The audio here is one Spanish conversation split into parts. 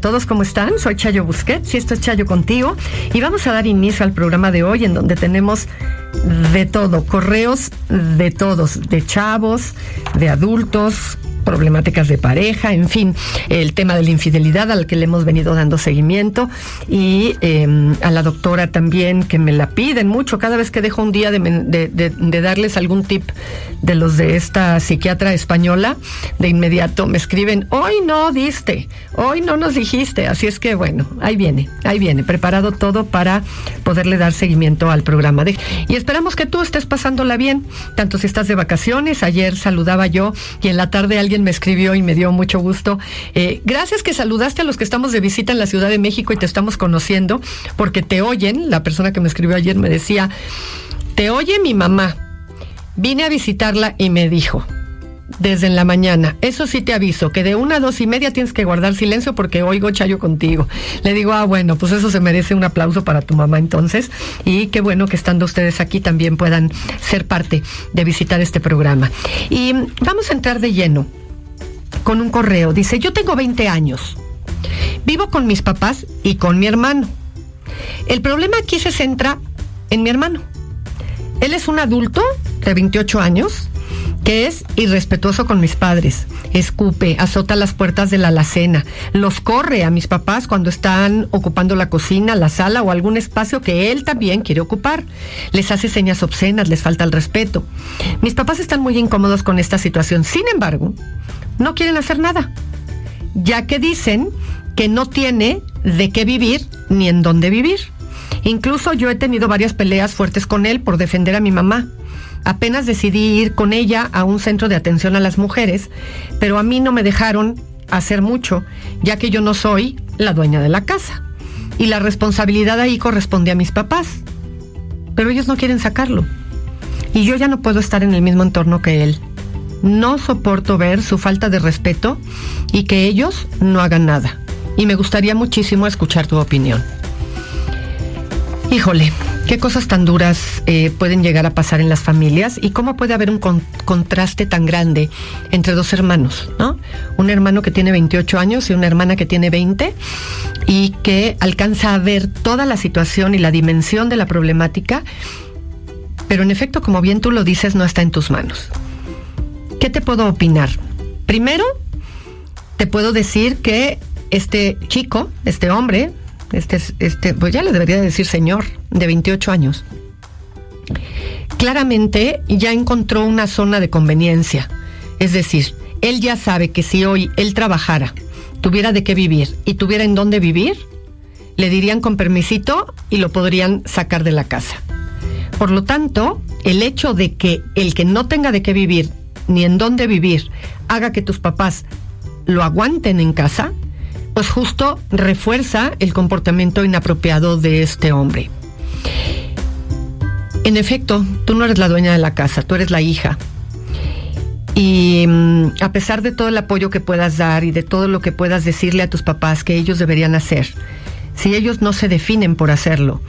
todos. ¿Cómo están? Soy Chayo Busquets y esto es Chayo contigo. Y vamos a dar inicio al programa de hoy en donde tenemos de todo, correos de todos, de chavos, de adultos, problemáticas de pareja, en fin, el tema de la infidelidad al que le hemos venido dando seguimiento y eh, a la doctora también que me la piden mucho cada vez que dejo un día de, de, de, de, darles algún tip de los de esta psiquiatra española, de inmediato me escriben, hoy no diste, hoy no nos dijiste, así es que bueno, ahí viene, ahí viene, preparado todo para poderle dar seguimiento al programa. De, y esperamos que tú estés pasándola bien, tanto si estás de vacaciones, ayer saludaba yo y en la tarde alguien me escribió y me dio mucho gusto. Eh, gracias que saludaste a los que estamos de visita en la Ciudad de México y te estamos conociendo, porque te oyen. La persona que me escribió ayer me decía, te oye mi mamá. Vine a visitarla y me dijo, desde en la mañana. Eso sí te aviso, que de una a dos y media tienes que guardar silencio porque oigo chayo contigo. Le digo, ah, bueno, pues eso se merece un aplauso para tu mamá entonces. Y qué bueno que estando ustedes aquí también puedan ser parte de visitar este programa. Y vamos a entrar de lleno con un correo. Dice, yo tengo 20 años. Vivo con mis papás y con mi hermano. El problema aquí se centra en mi hermano. Él es un adulto de 28 años que es irrespetuoso con mis padres, escupe, azota las puertas de la alacena, los corre a mis papás cuando están ocupando la cocina, la sala o algún espacio que él también quiere ocupar, les hace señas obscenas, les falta el respeto. Mis papás están muy incómodos con esta situación, sin embargo, no quieren hacer nada, ya que dicen que no tiene de qué vivir ni en dónde vivir. Incluso yo he tenido varias peleas fuertes con él por defender a mi mamá. Apenas decidí ir con ella a un centro de atención a las mujeres, pero a mí no me dejaron hacer mucho, ya que yo no soy la dueña de la casa. Y la responsabilidad ahí corresponde a mis papás. Pero ellos no quieren sacarlo. Y yo ya no puedo estar en el mismo entorno que él. No soporto ver su falta de respeto y que ellos no hagan nada. Y me gustaría muchísimo escuchar tu opinión. Híjole, qué cosas tan duras eh, pueden llegar a pasar en las familias y cómo puede haber un con contraste tan grande entre dos hermanos, ¿no? Un hermano que tiene 28 años y una hermana que tiene 20 y que alcanza a ver toda la situación y la dimensión de la problemática, pero en efecto, como bien tú lo dices, no está en tus manos. ¿Qué te puedo opinar? Primero, te puedo decir que este chico, este hombre, este, este, pues ya le debería decir señor, de 28 años, claramente ya encontró una zona de conveniencia. Es decir, él ya sabe que si hoy él trabajara, tuviera de qué vivir y tuviera en dónde vivir, le dirían con permisito y lo podrían sacar de la casa. Por lo tanto, el hecho de que el que no tenga de qué vivir ni en dónde vivir haga que tus papás lo aguanten en casa, pues justo refuerza el comportamiento inapropiado de este hombre. En efecto, tú no eres la dueña de la casa, tú eres la hija. Y mm, a pesar de todo el apoyo que puedas dar y de todo lo que puedas decirle a tus papás que ellos deberían hacer, si ellos no se definen por hacerlo,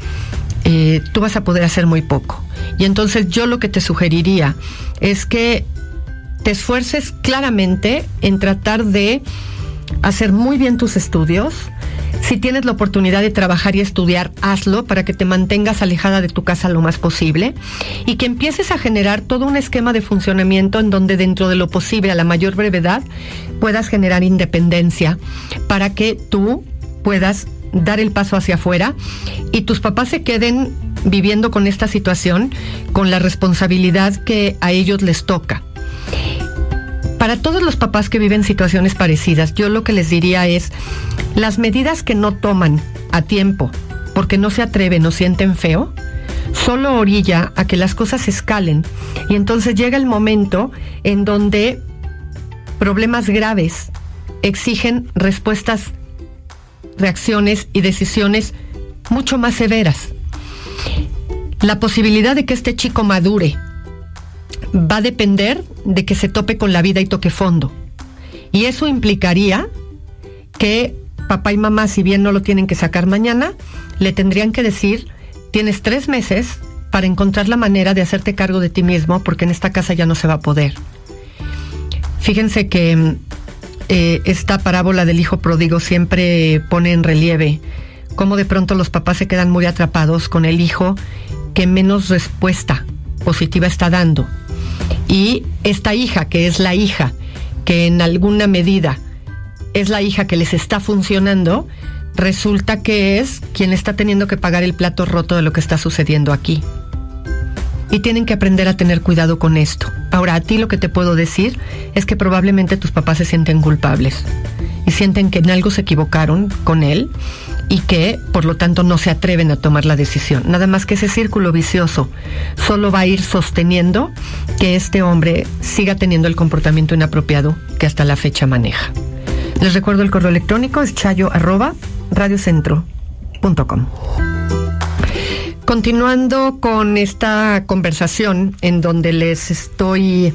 eh, tú vas a poder hacer muy poco. Y entonces yo lo que te sugeriría es que te esfuerces claramente en tratar de hacer muy bien tus estudios. Si tienes la oportunidad de trabajar y estudiar, hazlo para que te mantengas alejada de tu casa lo más posible y que empieces a generar todo un esquema de funcionamiento en donde dentro de lo posible, a la mayor brevedad, puedas generar independencia para que tú puedas dar el paso hacia afuera y tus papás se queden viviendo con esta situación con la responsabilidad que a ellos les toca. Para todos los papás que viven situaciones parecidas, yo lo que les diría es, las medidas que no toman a tiempo porque no se atreven o sienten feo, solo orilla a que las cosas escalen y entonces llega el momento en donde problemas graves exigen respuestas, reacciones y decisiones mucho más severas. La posibilidad de que este chico madure va a depender de que se tope con la vida y toque fondo. Y eso implicaría que papá y mamá, si bien no lo tienen que sacar mañana, le tendrían que decir, tienes tres meses para encontrar la manera de hacerte cargo de ti mismo, porque en esta casa ya no se va a poder. Fíjense que eh, esta parábola del hijo pródigo siempre pone en relieve cómo de pronto los papás se quedan muy atrapados con el hijo que menos respuesta positiva está dando. Y esta hija, que es la hija, que en alguna medida es la hija que les está funcionando, resulta que es quien está teniendo que pagar el plato roto de lo que está sucediendo aquí. Y tienen que aprender a tener cuidado con esto. Ahora, a ti lo que te puedo decir es que probablemente tus papás se sienten culpables y sienten que en algo se equivocaron con él y que por lo tanto no se atreven a tomar la decisión. Nada más que ese círculo vicioso solo va a ir sosteniendo que este hombre siga teniendo el comportamiento inapropiado que hasta la fecha maneja. Les recuerdo el correo electrónico es chayo arroba radiocentro.com. Continuando con esta conversación en donde les estoy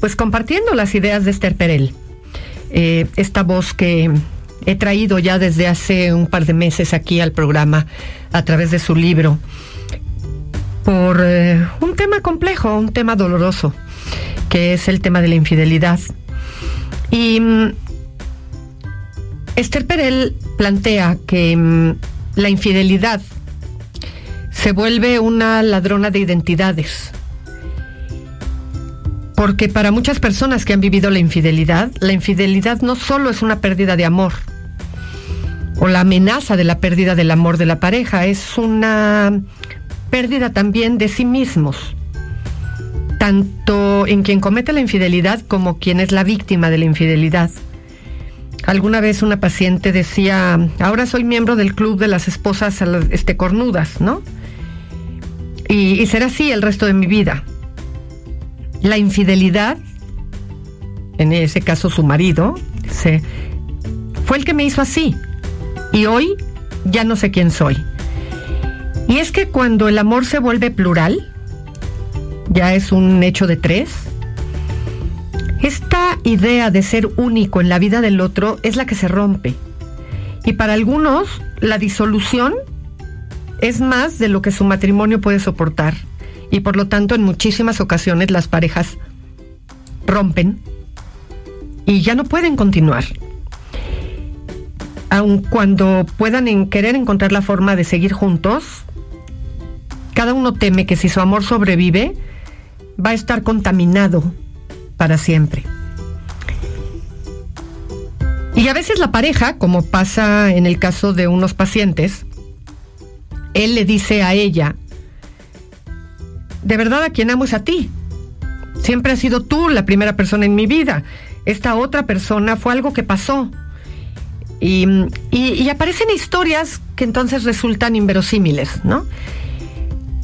pues compartiendo las ideas de Esther Perel, eh, esta voz que he traído ya desde hace un par de meses aquí al programa a través de su libro por eh, un tema complejo, un tema doloroso, que es el tema de la infidelidad. Y mm, Esther Perel plantea que mm, la infidelidad se vuelve una ladrona de identidades. Porque para muchas personas que han vivido la infidelidad, la infidelidad no solo es una pérdida de amor, o la amenaza de la pérdida del amor de la pareja, es una pérdida también de sí mismos, tanto en quien comete la infidelidad como quien es la víctima de la infidelidad. Alguna vez una paciente decía, ahora soy miembro del club de las esposas este, cornudas, ¿no? Y, y será así el resto de mi vida. La infidelidad, en ese caso su marido, se, fue el que me hizo así y hoy ya no sé quién soy. Y es que cuando el amor se vuelve plural, ya es un hecho de tres, esta idea de ser único en la vida del otro es la que se rompe. Y para algunos, la disolución es más de lo que su matrimonio puede soportar. Y por lo tanto, en muchísimas ocasiones las parejas rompen y ya no pueden continuar aun cuando puedan querer encontrar la forma de seguir juntos, cada uno teme que si su amor sobrevive, va a estar contaminado para siempre. Y a veces la pareja, como pasa en el caso de unos pacientes, él le dice a ella, de verdad a quien amo es a ti. Siempre has sido tú la primera persona en mi vida. Esta otra persona fue algo que pasó y, aparecen historias que entonces resultan inverosímiles, ¿no?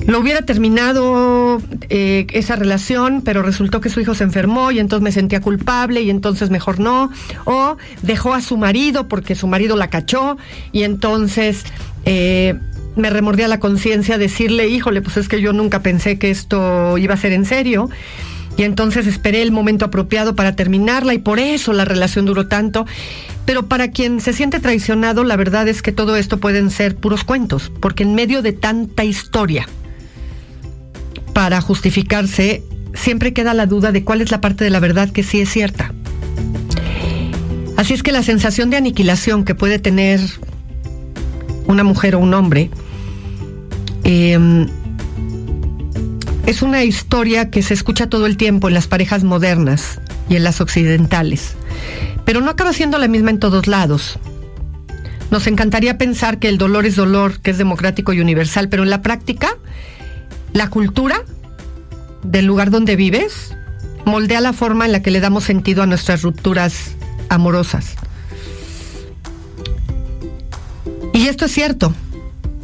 Lo hubiera terminado eh, esa relación, pero resultó que su hijo se enfermó y entonces me sentía culpable y entonces mejor no. O dejó a su marido porque su marido la cachó y entonces eh, me remordía la conciencia decirle, híjole, pues es que yo nunca pensé que esto iba a ser en serio. y entonces esperé el momento apropiado para terminarla y por eso la relación duró tanto. Pero para quien se siente traicionado, la verdad es que todo esto pueden ser puros cuentos, porque en medio de tanta historia, para justificarse, siempre queda la duda de cuál es la parte de la verdad que sí es cierta. Así es que la sensación de aniquilación que puede tener una mujer o un hombre em, es una historia que se escucha todo el tiempo en las parejas modernas y en las occidentales, pero no acaba siendo la misma en todos lados. Nos encantaría pensar que el dolor es dolor, que es democrático y universal, pero en la práctica, la cultura del lugar donde vives moldea la forma en la que le damos sentido a nuestras rupturas amorosas. Y esto es cierto.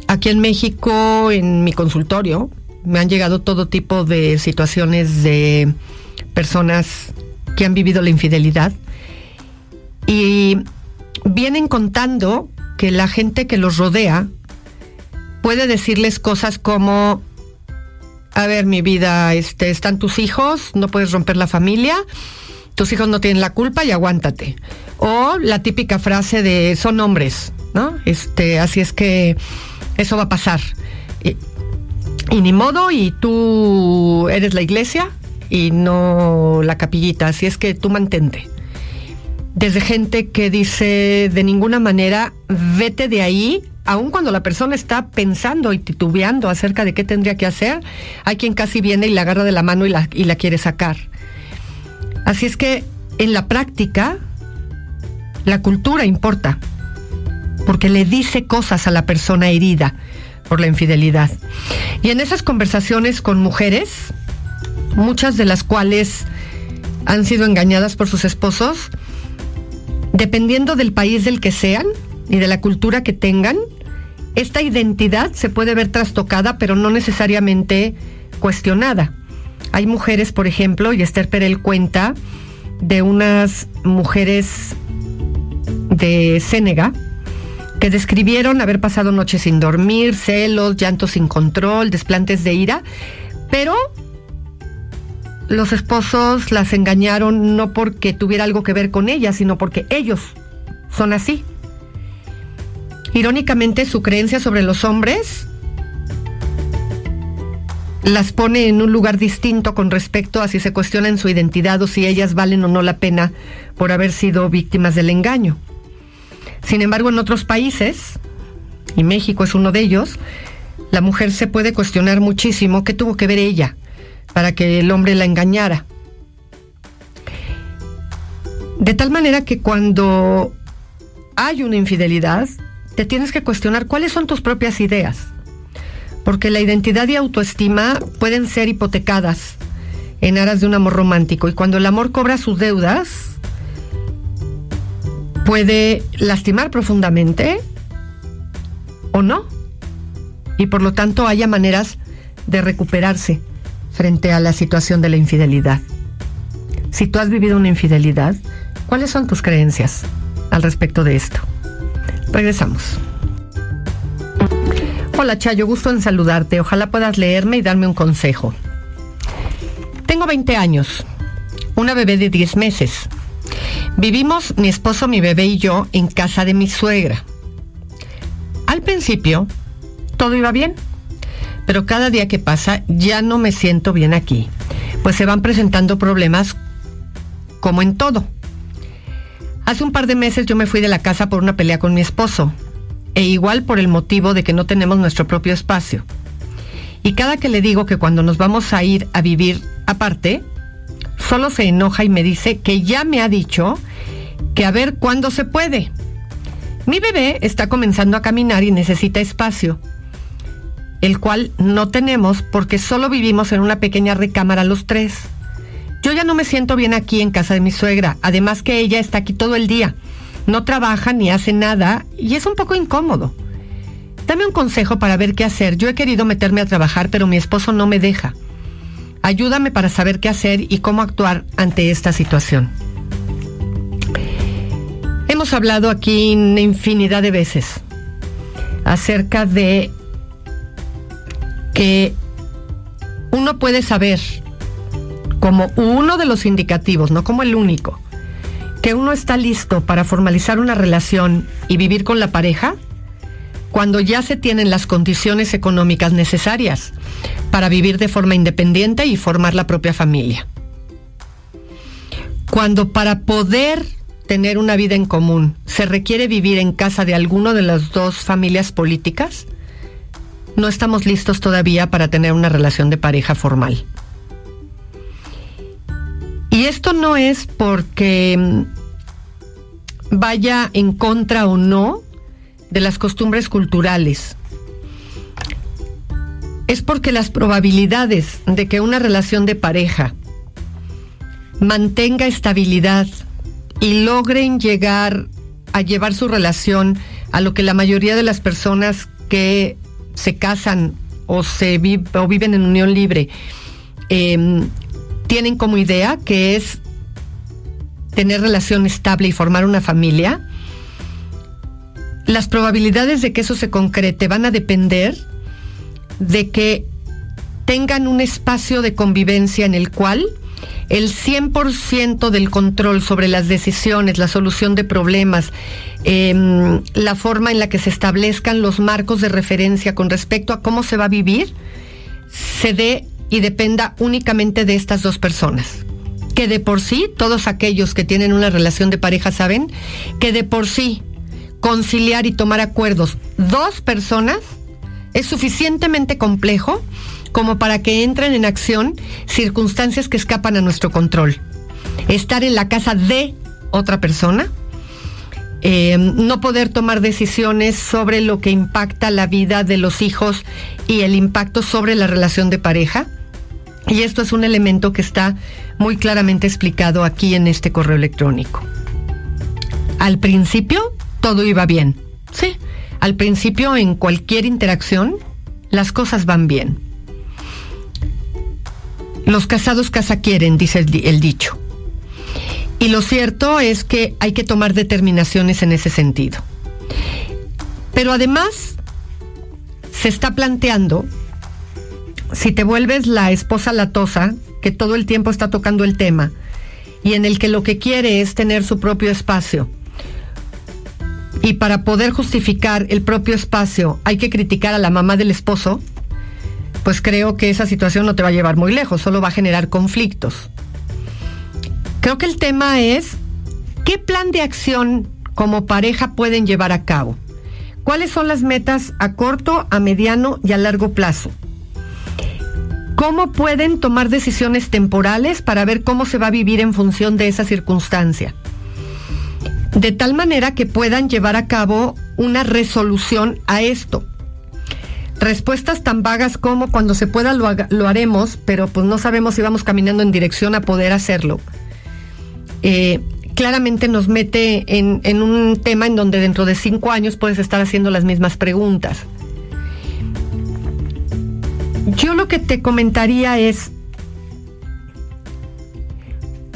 Aquí en México, en mi consultorio, me han llegado todo tipo de situaciones de personas que han vivido la infidelidad y vienen contando que la gente que los rodea puede decirles cosas como a ver, mi vida, este, están tus hijos, no puedes romper la familia, tus hijos no tienen la culpa y aguántate. O la típica frase de son hombres, ¿no? Este, así es que eso va a pasar. Y, y ni modo, y tú eres la iglesia y no la capillita, así es que tú mantente. Desde gente que dice de ninguna manera, vete de ahí, aun cuando la persona está pensando y titubeando acerca de qué tendría que hacer, hay quien casi viene y la agarra de la mano y la, y la quiere sacar. Así es que en la práctica, la cultura importa, porque le dice cosas a la persona herida por la infidelidad. Y en esas conversaciones con mujeres, muchas de las cuales han sido engañadas por sus esposos, dependiendo del país del que sean y de la cultura que tengan, esta identidad se puede ver trastocada, pero no necesariamente cuestionada. Hay mujeres, por ejemplo, y Esther Perel cuenta de unas mujeres de Sénega que describieron haber pasado noches sin dormir, celos, llantos sin control, desplantes de ira, pero los esposos las engañaron no porque tuviera algo que ver con ellas, sino porque ellos son así. Irónicamente, su creencia sobre los hombres las pone en un lugar distinto con respecto a si se cuestionan su identidad o si ellas valen o no la pena por haber sido víctimas del engaño. Sin embargo, en otros países, y México es uno de ellos, la mujer se puede cuestionar muchísimo qué tuvo que ver ella para que el hombre la engañara. De tal manera que cuando hay una infidelidad, te tienes que cuestionar cuáles son tus propias ideas. Porque la identidad y autoestima pueden ser hipotecadas en aras de un amor romántico. Y cuando el amor cobra sus deudas puede lastimar profundamente o no. Y por lo tanto haya maneras de recuperarse frente a la situación de la infidelidad. Si tú has vivido una infidelidad, ¿cuáles son tus creencias al respecto de esto? Regresamos. Hola Chayo, gusto en saludarte. Ojalá puedas leerme y darme un consejo. Tengo 20 años, una bebé de 10 meses. Vivimos mi esposo, mi bebé y yo en casa de mi suegra. Al principio, todo iba bien, pero cada día que pasa ya no me siento bien aquí, pues se van presentando problemas como en todo. Hace un par de meses yo me fui de la casa por una pelea con mi esposo e igual por el motivo de que no tenemos nuestro propio espacio. Y cada que le digo que cuando nos vamos a ir a vivir aparte, solo se enoja y me dice que ya me ha dicho que a ver cuándo se puede. Mi bebé está comenzando a caminar y necesita espacio, el cual no tenemos porque solo vivimos en una pequeña recámara los tres. Yo ya no me siento bien aquí en casa de mi suegra, además que ella está aquí todo el día no trabaja ni hace nada y es un poco incómodo. Dame un consejo para ver qué hacer. Yo he querido meterme a trabajar, pero mi esposo no me deja. Ayúdame para saber qué hacer y cómo actuar ante esta situación. Hemos hablado aquí una infinidad de veces acerca de que uno puede saber como uno de los indicativos, no como el único, que uno está listo para formalizar una relación y vivir con la pareja cuando ya se tienen las condiciones económicas necesarias para vivir de forma independiente y formar la propia familia. Cuando para poder tener una vida en común se requiere vivir en casa de alguno de las dos familias políticas, no estamos listos todavía para tener una relación de pareja formal. Y esto no es porque mm, vaya en contra o no de las costumbres culturales. Es porque las probabilidades de que una relación de pareja mantenga estabilidad y logren llegar a llevar su relación a lo que la mayoría de las personas que se casan o, se viven en unión libre em, tienen como idea, que es tener relación estable y formar una familia, las probabilidades de que eso se concrete van a depender de que tengan un espacio de convivencia en el cual el 100% del control sobre las decisiones, la solución de problemas, em, la forma en la que se establezcan los marcos de referencia con respecto a cómo se va a vivir, se dé y dependa únicamente de estas dos personas. Que de por sí, todos aquellos que tienen una relación de pareja saben que de por sí conciliar y tomar acuerdos dos personas es suficientemente complejo como para que entren en acción circunstancias que escapan a nuestro control. Estar en la casa de otra persona, eh, no poder tomar decisiones sobre lo que impacta la vida de los hijos y el impacto sobre la relación de pareja, y esto es un elemento que está muy claramente explicado aquí en este correo electrónico. Al principio todo iba bien. Sí, al principio en cualquier interacción las cosas van bien. Los casados casa quieren, dice el, el dicho. Y lo cierto es que hay que tomar determinaciones en ese sentido. Pero además se está planteando si te vuelves la esposa latosa, que todo el tiempo está tocando el tema, y en el que lo que quiere es tener su propio espacio, y para poder justificar el propio espacio hay que criticar a la mamá del esposo, pues creo que esa situación no te va a llevar muy lejos, solo va a generar conflictos. Creo que el tema es, ¿qué plan de acción como pareja pueden llevar a cabo? ¿Cuáles son las metas a corto, a mediano y a largo plazo? cómo pueden tomar decisiones temporales para ver cómo se va a vivir en función de esa circunstancia. De tal manera que puedan llevar a cabo una resolución a esto. Respuestas tan vagas como cuando se pueda lo, haremos, pero pues no sabemos si vamos caminando en dirección a poder hacerlo. Eh, claramente nos mete en, en un tema en donde dentro de cinco años puedes estar haciendo las mismas preguntas. Yo lo que te comentaría es,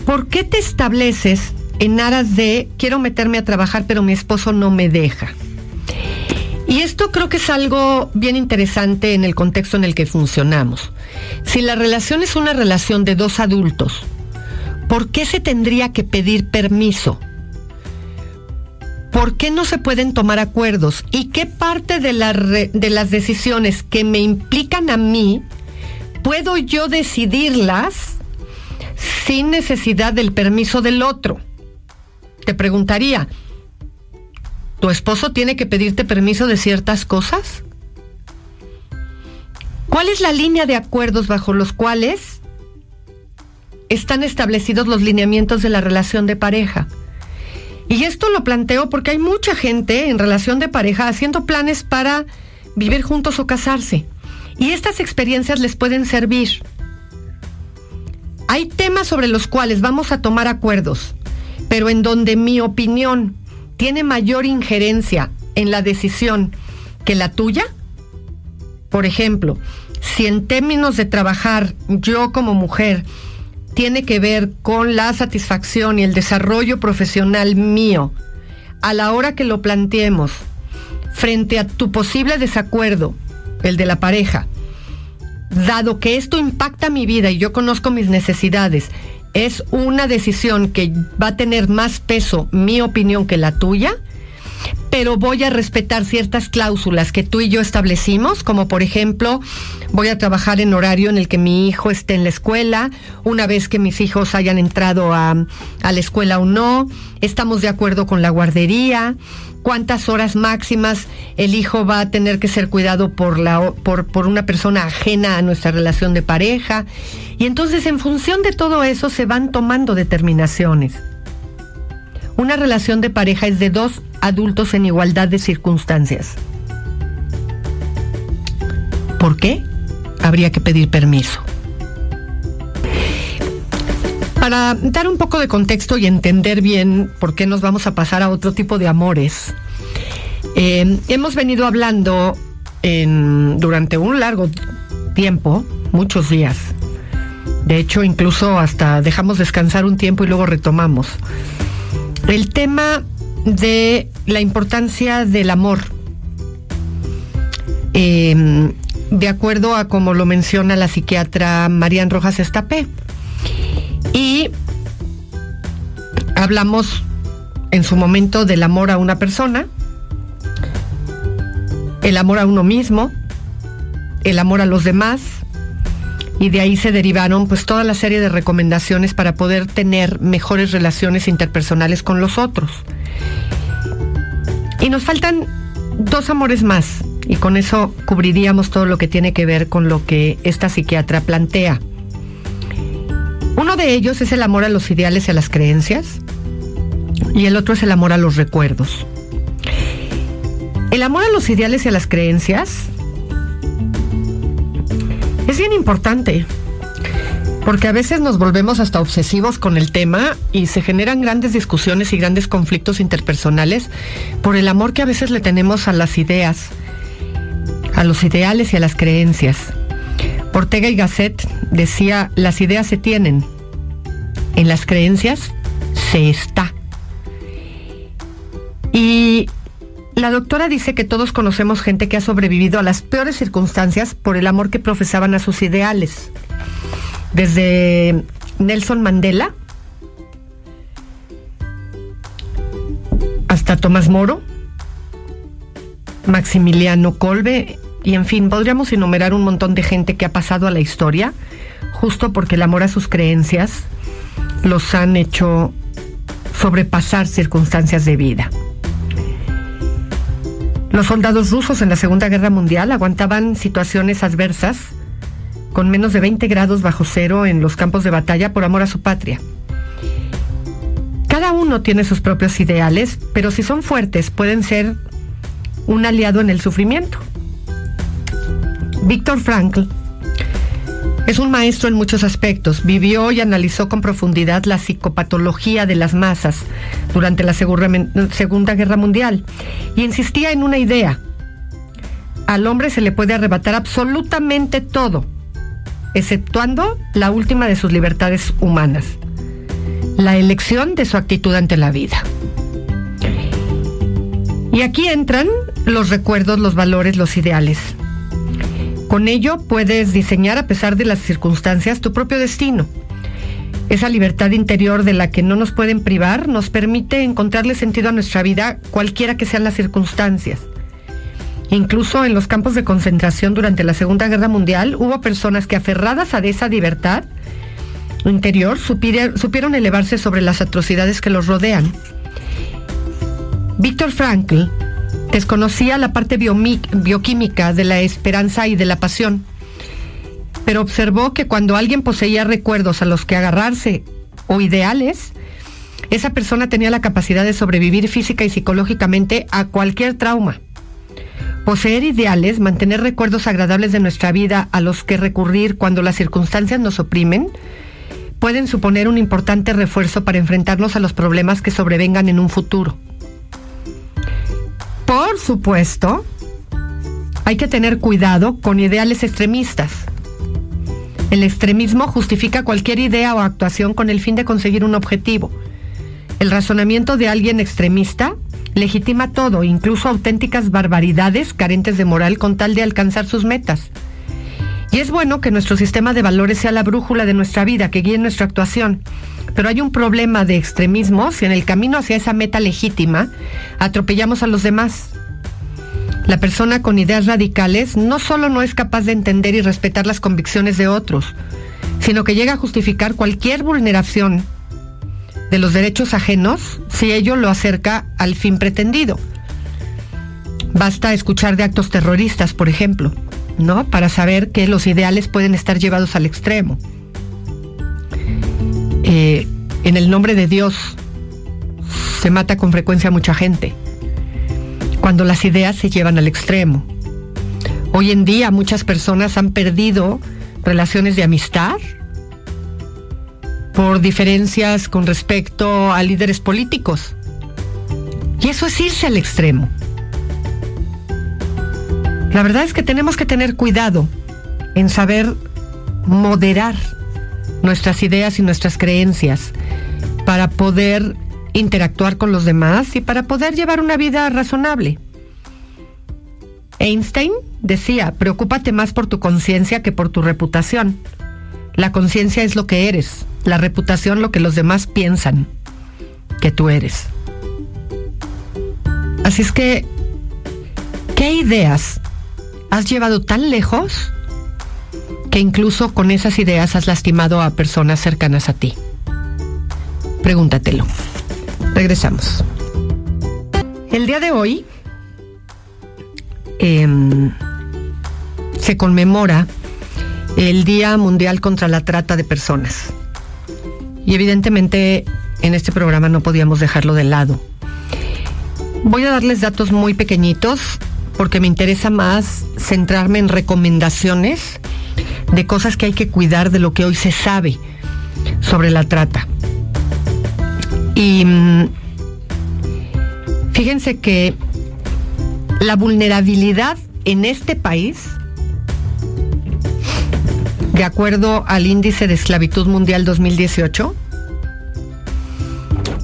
¿por qué te estableces en aras de quiero meterme a trabajar pero mi esposo no me deja? Y esto creo que es algo bien interesante en el contexto en el que funcionamos. Si la relación es una relación de dos adultos, ¿por qué se tendría que pedir permiso? ¿por qué no se pueden tomar acuerdos? ¿Y qué parte de, de las decisiones que me implican a mí puedo yo decidirlas sin necesidad del permiso del otro? Te preguntaría, ¿tu esposo tiene que pedirte permiso de ciertas cosas? ¿Cuál es la línea de acuerdos bajo los cuales están establecidos los lineamientos de la relación de pareja? Y esto lo planteo porque hay mucha gente en relación de pareja haciendo planes para vivir juntos o casarse. Y estas experiencias les pueden servir. Hay temas sobre los cuales vamos a tomar acuerdos, pero en donde mi opinión tiene mayor injerencia en la decisión que la tuya. Por ejemplo, si en términos de trabajar yo como mujer tiene que ver con la satisfacción y el desarrollo profesional mío a la hora que lo planteemos frente a tu posible desacuerdo, el de la pareja, dado que esto impacta mi vida y yo conozco mis necesidades, es una decisión que va a tener más peso mi opinión que la tuya, pero voy a respetar ciertas cláusulas que tú y yo establecimos, como por ejemplo, voy a trabajar en horario en el que mi hijo esté en la escuela, una vez que mis hijos hayan entrado a, la escuela o no, estamos de acuerdo con la guardería, cuántas horas máximas el hijo va a tener que ser cuidado por, la, por una persona ajena a nuestra relación de pareja. Y entonces en función de todo eso se van tomando determinaciones. Una relación de pareja es de dos adultos en igualdad de circunstancias. ¿Por qué? Habría que pedir permiso. Para dar un poco de contexto y entender bien por qué nos vamos a pasar a otro tipo de amores, eh, hemos venido hablando durante un largo tiempo, muchos días. De hecho, incluso hasta dejamos descansar un tiempo y luego retomamos. El tema de la importancia del amor. Eh, de acuerdo a como lo menciona la psiquiatra Marian Rojas Estapé. Y hablamos en su momento del amor a una persona, el amor a uno mismo, el amor a los demás, y de ahí se derivaron pues toda la serie de recomendaciones para poder tener mejores relaciones interpersonales con los otros. Y nos faltan dos amores más, y con eso cubriríamos todo lo que tiene que ver con lo que esta psiquiatra plantea. Uno de ellos es el amor a los ideales y a las creencias y el otro es el amor a los recuerdos. El amor a los ideales y a las creencias es bien importante porque a veces nos volvemos hasta obsesivos con el tema y se generan grandes discusiones y grandes conflictos interpersonales por el amor que a veces le tenemos a las ideas, a los ideales y a las creencias. Ortega y Gasset decía, las ideas se tienen, en las creencias se está. Y la doctora dice que todos conocemos gente que ha sobrevivido a las peores circunstancias por el amor que profesaban a sus ideales. Desde Nelson Mandela hasta Tomás Moro, Maximiliano Colbe, y en fin, podríamos enumerar un montón de gente que ha pasado a la historia justo porque el amor a sus creencias los han hecho sobrepasar circunstancias de vida. Los soldados rusos en la Segunda Guerra Mundial aguantaban situaciones adversas con menos de 20 grados bajo cero en los campos de batalla por amor a su patria. Cada uno tiene sus propios ideales, pero si son fuertes pueden ser un aliado en el sufrimiento. Víctor Frankl es un maestro en muchos aspectos. Vivió y analizó con profundidad la psicopatología de las masas durante la Segunda Guerra Mundial y insistía en una idea. Al hombre se le puede arrebatar absolutamente todo, exceptuando la última de sus libertades humanas, la elección de su actitud ante la vida. Y aquí entran los recuerdos, los valores, los ideales. Con ello puedes diseñar a pesar de las circunstancias tu propio destino. Esa libertad interior de la que no nos pueden privar nos permite encontrarle sentido a nuestra vida cualquiera que sean las circunstancias. Incluso en los campos de concentración durante la Segunda Guerra Mundial hubo personas que aferradas a esa libertad interior supieron elevarse sobre las atrocidades que los rodean. Víctor Frankl Desconocía la parte bioquímica de la esperanza y de la pasión, pero observó que cuando alguien poseía recuerdos a los que agarrarse o ideales, esa persona tenía la capacidad de sobrevivir física y psicológicamente a cualquier trauma. Poseer ideales, mantener recuerdos agradables de nuestra vida a los que recurrir cuando las circunstancias nos oprimen, pueden suponer un importante refuerzo para enfrentarnos a los problemas que sobrevengan en un futuro. Por supuesto, hay que tener cuidado con ideales extremistas. El extremismo justifica cualquier idea o actuación con el fin de conseguir un objetivo. El razonamiento de alguien extremista legitima todo, incluso auténticas barbaridades carentes de moral con tal de alcanzar sus metas. Y es bueno que nuestro sistema de valores sea la brújula de nuestra vida, que guíe nuestra actuación. Pero hay un problema de extremismo si en el camino hacia esa meta legítima atropellamos a los demás. La persona con ideas radicales no solo no es capaz de entender y respetar las convicciones de otros, sino que llega a justificar cualquier vulneración de los derechos ajenos si ello lo acerca al fin pretendido. Basta escuchar de actos terroristas, por ejemplo, ¿no? Para saber que los ideales pueden estar llevados al extremo. Eh, en el nombre de Dios se mata con frecuencia mucha gente, cuando las ideas se llevan al extremo. Hoy en día muchas personas han perdido relaciones de amistad por diferencias con respecto a líderes políticos. Y eso es irse al extremo. La verdad es que tenemos que tener cuidado en saber moderar nuestras ideas y nuestras creencias para poder interactuar con los demás y para poder llevar una vida razonable. Einstein decía, preocúpate más por tu conciencia que por tu reputación. La conciencia es lo que eres, la reputación lo que los demás piensan que tú eres. Así es que, ¿qué ideas has llevado tan lejos que incluso con esas ideas has lastimado a personas cercanas a ti? Pregúntatelo. Regresamos. El día de hoy em, se conmemora el Día Mundial contra la Trata de Personas. Y evidentemente en este programa no podíamos dejarlo de lado. Voy a darles datos muy pequeñitos porque me interesa más centrarme en recomendaciones de cosas que hay que cuidar de lo que hoy se sabe sobre la trata. Y mm, fíjense que la vulnerabilidad en este país, de acuerdo al índice de esclavitud mundial 2018,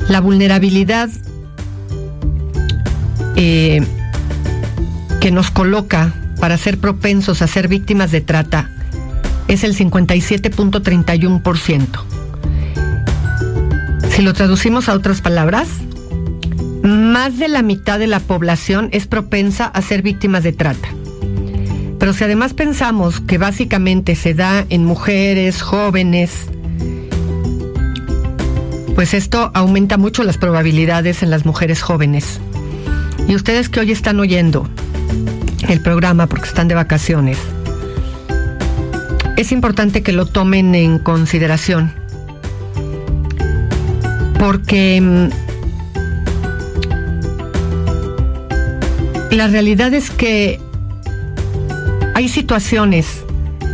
la vulnerabilidad eh, que nos coloca para ser propensos a ser víctimas de trata es el 57.31%. Si lo traducimos a otras palabras, más de la mitad de la población es propensa a ser víctimas de trata. Pero si además pensamos que básicamente se da en mujeres, jóvenes, pues esto aumenta mucho las probabilidades en las mujeres jóvenes. Y ustedes que hoy están oyendo el programa porque están de vacaciones, es importante que lo tomen en consideración. Porque mm, la realidad es que hay situaciones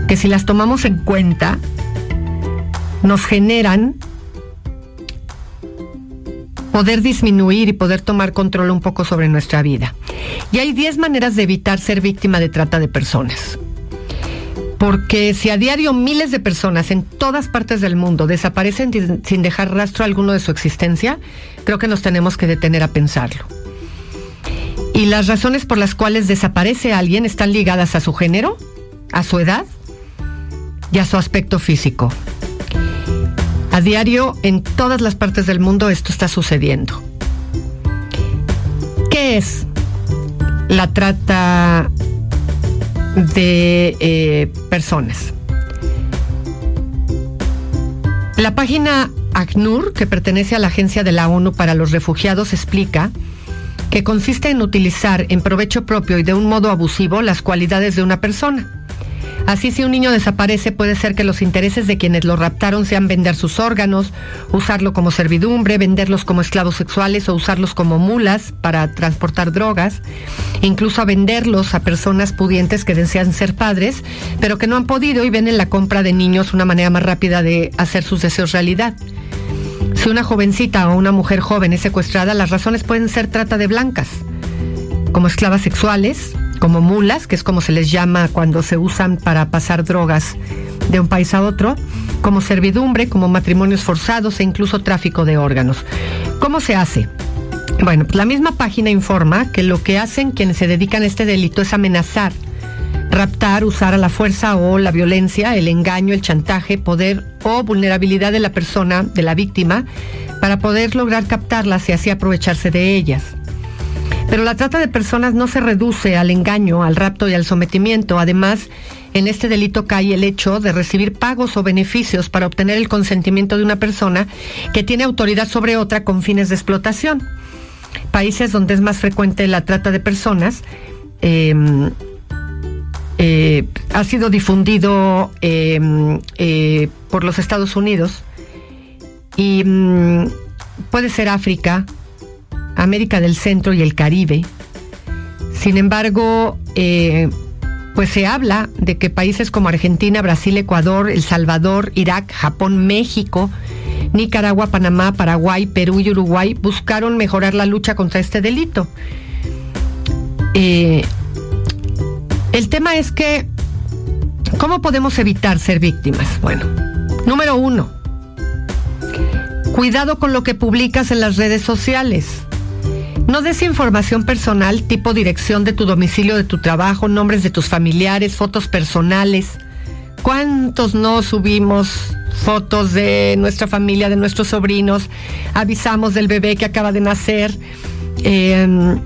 que si las tomamos en cuenta nos generan poder disminuir y poder tomar control un poco sobre nuestra vida. Y hay 10 maneras de evitar ser víctima de trata de personas. Porque si a diario miles de personas en todas partes del mundo desaparecen sin dejar rastro alguno de su existencia, creo que nos tenemos que detener a pensarlo. Y las razones por las cuales desaparece alguien están ligadas a su género, a su edad y a su aspecto físico. A diario, en todas las partes del mundo, esto está sucediendo. ¿Qué es la trata de eh, personas? La página ACNUR, que pertenece a la Agencia de la ONU para los Refugiados, explica que consiste en utilizar en provecho propio y de un modo abusivo las cualidades de una persona Así si un niño desaparece puede ser que los intereses de quienes lo raptaron sean vender sus órganos, usarlo como servidumbre, venderlos como esclavos sexuales o usarlos como mulas para transportar drogas, incluso a venderlos a personas pudientes que desean ser padres, pero que no han podido y ven en la compra de niños una manera más rápida de hacer sus deseos realidad. Si una jovencita o una mujer joven es secuestrada, las razones pueden ser trata de blancas, como esclavas sexuales, como mulas, que es como se les llama cuando se usan para pasar drogas de un país a otro, como servidumbre, como matrimonios forzados e incluso tráfico de órganos. ¿Cómo se hace? Bueno, pues la misma página informa que lo que hacen quienes se dedican a este delito es amenazar raptar, usar a la fuerza o la violencia, el engaño, el chantaje, poder o vulnerabilidad de la persona, de la víctima, para poder lograr captarlas y así aprovecharse de ellas. Pero la trata de personas no se reduce al engaño, al rapto y al sometimiento. Además, en este delito cae el hecho de recibir pagos o beneficios para obtener el consentimiento de una persona que tiene autoridad sobre otra con fines de explotación. Países donde es más frecuente la trata de personas, em, eh, ha sido difundido em, eh, por los Estados Unidos y mm, puede ser África, América del Centro y el Caribe. Sin embargo, eh, pues se habla de que países como Argentina, Brasil, Ecuador, El Salvador, Irak, Japón, México, Nicaragua, Panamá, Paraguay, Perú y Uruguay buscaron mejorar la lucha contra este delito. Eh, el tema es que, ¿cómo podemos evitar ser víctimas? Bueno, número uno, cuidado con lo que publicas en las redes sociales. No des información personal tipo dirección de tu domicilio, de tu trabajo, nombres de tus familiares, fotos personales. ¿Cuántos no subimos fotos de nuestra familia, de nuestros sobrinos? Avisamos del bebé que acaba de nacer. Em,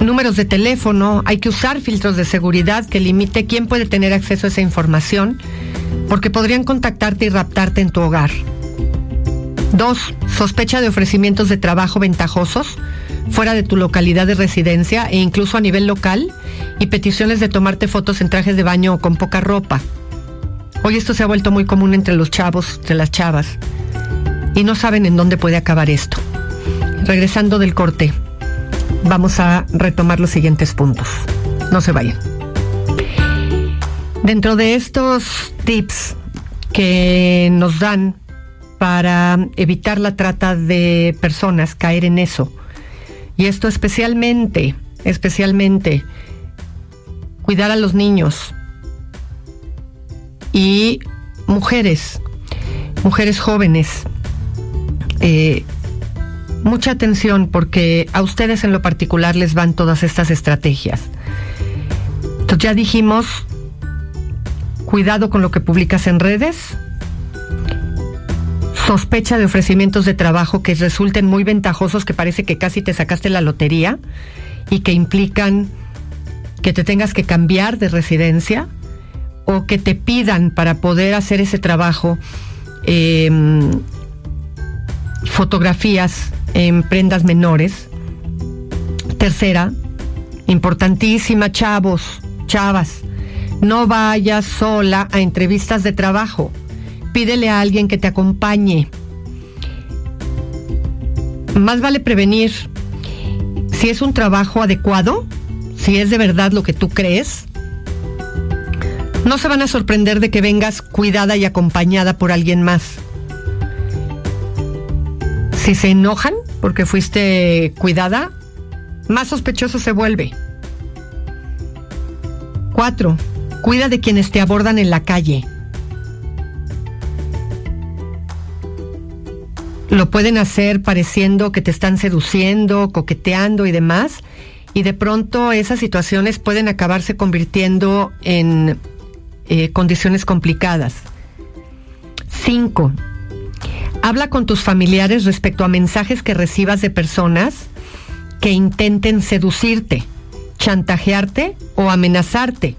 números de teléfono, hay que usar filtros de seguridad que limite quién puede tener acceso a esa información, porque podrían contactarte y raptarte en tu hogar. Dos, sospecha de ofrecimientos de trabajo ventajosos fuera de tu localidad de residencia e incluso a nivel local y peticiones de tomarte fotos en trajes de baño o con poca ropa. Hoy esto se ha vuelto muy común entre los chavos, entre las chavas, y no saben en dónde puede acabar esto. Regresando del corte, vamos a retomar los siguientes puntos. No se vayan. Dentro de estos tips que nos dan para evitar la trata de personas, caer en eso. Y esto especialmente, especialmente, cuidar a los niños y mujeres, mujeres jóvenes. Eh, mucha atención porque a ustedes en lo particular les van todas estas estrategias. Entonces ya dijimos, cuidado con lo que publicas en redes, sospecha de ofrecimientos de trabajo que resulten muy ventajosos, que parece que casi te sacaste la lotería y que implican que te tengas que cambiar de residencia o que te pidan para poder hacer ese trabajo em, fotografías en prendas menores. Tercera, importantísima, chavos, chavas, no vayas sola a entrevistas de trabajo pídele a alguien que te acompañe. Más vale prevenir. Si es un trabajo adecuado, si es de verdad lo que tú crees, no se van a sorprender de que vengas cuidada y acompañada por alguien más. Si se enojan porque fuiste cuidada, más sospechoso se vuelve. Cuatro, cuida de quienes te abordan en la calle. Lo pueden hacer pareciendo que te están seduciendo, coqueteando y demás, y de pronto esas situaciones pueden acabarse convirtiendo en eh, condiciones complicadas. Cinco, habla con tus familiares respecto a mensajes que recibas de personas que intenten seducirte, chantajearte o amenazarte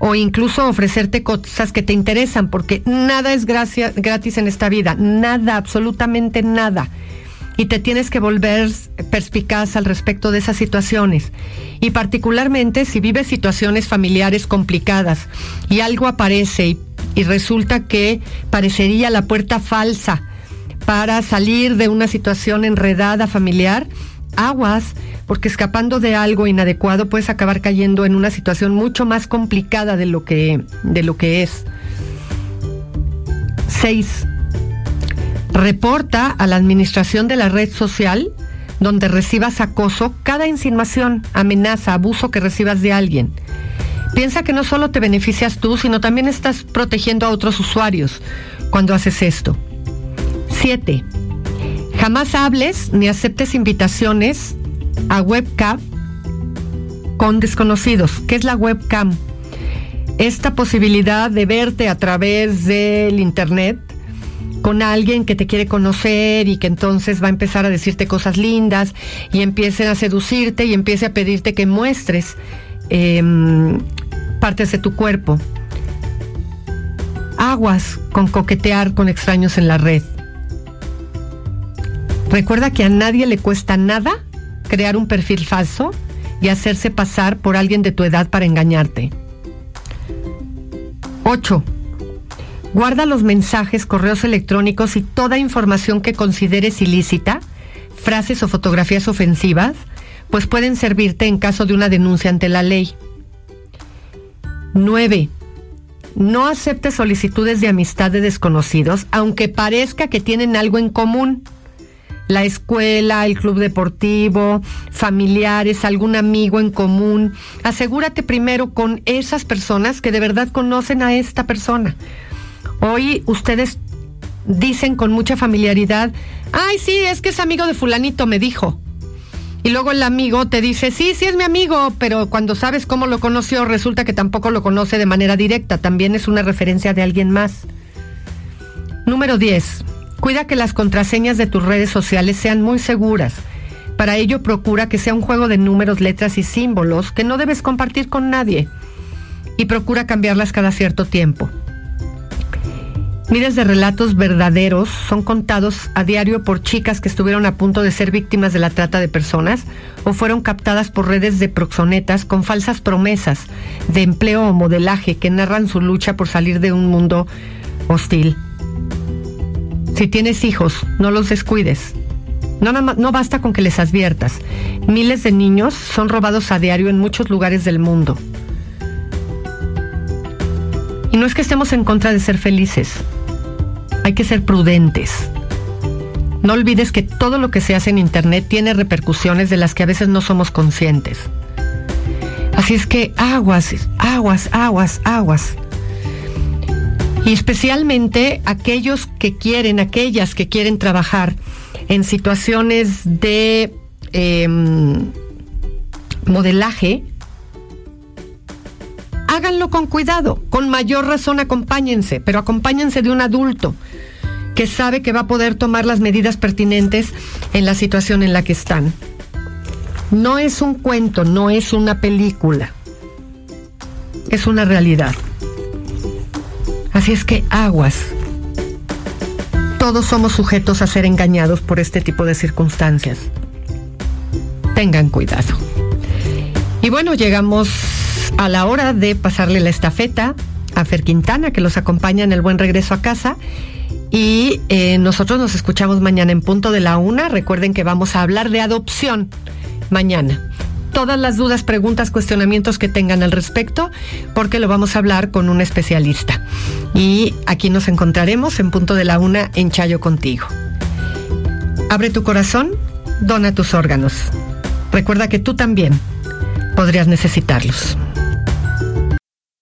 o incluso ofrecerte cosas que te interesan, porque nada es gratis en esta vida, nada, absolutamente nada. Y te tienes que volver perspicaz al respecto de esas situaciones. Y particularmente si vives situaciones familiares complicadas y algo aparece y, y resulta que parecería la puerta falsa para salir de una situación enredada familiar, aguas, porque escapando de algo inadecuado puedes acabar cayendo en una situación mucho más complicada de lo que, de lo que es. 6. Reporta a la administración de la red social donde recibas acoso cada insinuación, amenaza, abuso que recibas de alguien. Piensa que no solo te beneficias tú, sino también estás protegiendo a otros usuarios cuando haces esto. 7. Jamás hables ni aceptes invitaciones a webcam con desconocidos, que es la webcam. Esta posibilidad de verte a través del internet con alguien que te quiere conocer y que entonces va a empezar a decirte cosas lindas y empiece a seducirte y empiece a pedirte que muestres em, partes de tu cuerpo. Aguas con coquetear con extraños en la red. Recuerda que a nadie le cuesta nada crear un perfil falso y hacerse pasar por alguien de tu edad para engañarte. 8. Guarda los mensajes, correos electrónicos y toda información que consideres ilícita, frases o fotografías ofensivas, pues pueden servirte en caso de una denuncia ante la ley. 9. No aceptes solicitudes de amistad de desconocidos, aunque parezca que tienen algo en común. La escuela, el club deportivo, familiares, algún amigo en común. Asegúrate primero con esas personas que de verdad conocen a esta persona. Hoy ustedes dicen con mucha familiaridad, ay, sí, es que es amigo de fulanito, me dijo. Y luego el amigo te dice, sí, sí es mi amigo, pero cuando sabes cómo lo conoció, resulta que tampoco lo conoce de manera directa, también es una referencia de alguien más. Número 10. Cuida que las contraseñas de tus redes sociales sean muy seguras. Para ello procura que sea un juego de números, letras y símbolos que no debes compartir con nadie. Y procura cambiarlas cada cierto tiempo. Miles de relatos verdaderos son contados a diario por chicas que estuvieron a punto de ser víctimas de la trata de personas o fueron captadas por redes de proxonetas con falsas promesas de empleo o modelaje que narran su lucha por salir de un mundo hostil. Si tienes hijos, no los descuides. No, no basta con que les adviertas. Miles de niños son robados a diario en muchos lugares del mundo. Y no es que estemos en contra de ser felices hay que ser prudentes. No olvides que todo lo que se hace en Internet tiene repercusiones de las que a veces no somos conscientes. Así es que aguas, aguas, aguas, aguas. Y especialmente aquellos que quieren, aquellas que quieren trabajar en situaciones de em, modelaje, háganlo con cuidado, con mayor razón acompáñense, pero acompáñense de un adulto que sabe que va a poder tomar las medidas pertinentes en la situación en la que están. No es un cuento, no es una película, es una realidad. Así es que aguas. Todos somos sujetos a ser engañados por este tipo de circunstancias. Tengan cuidado. Y bueno, llegamos a la hora de pasarle la estafeta a Fer Quintana, que los acompaña en el buen regreso a casa. Y eh, nosotros nos escuchamos mañana en punto de la una. Recuerden que vamos a hablar de adopción mañana. Todas las dudas, preguntas, cuestionamientos que tengan al respecto, porque lo vamos a hablar con un especialista. Y aquí nos encontraremos en punto de la una en Chayo contigo. Abre tu corazón, dona tus órganos. Recuerda que tú también podrías necesitarlos.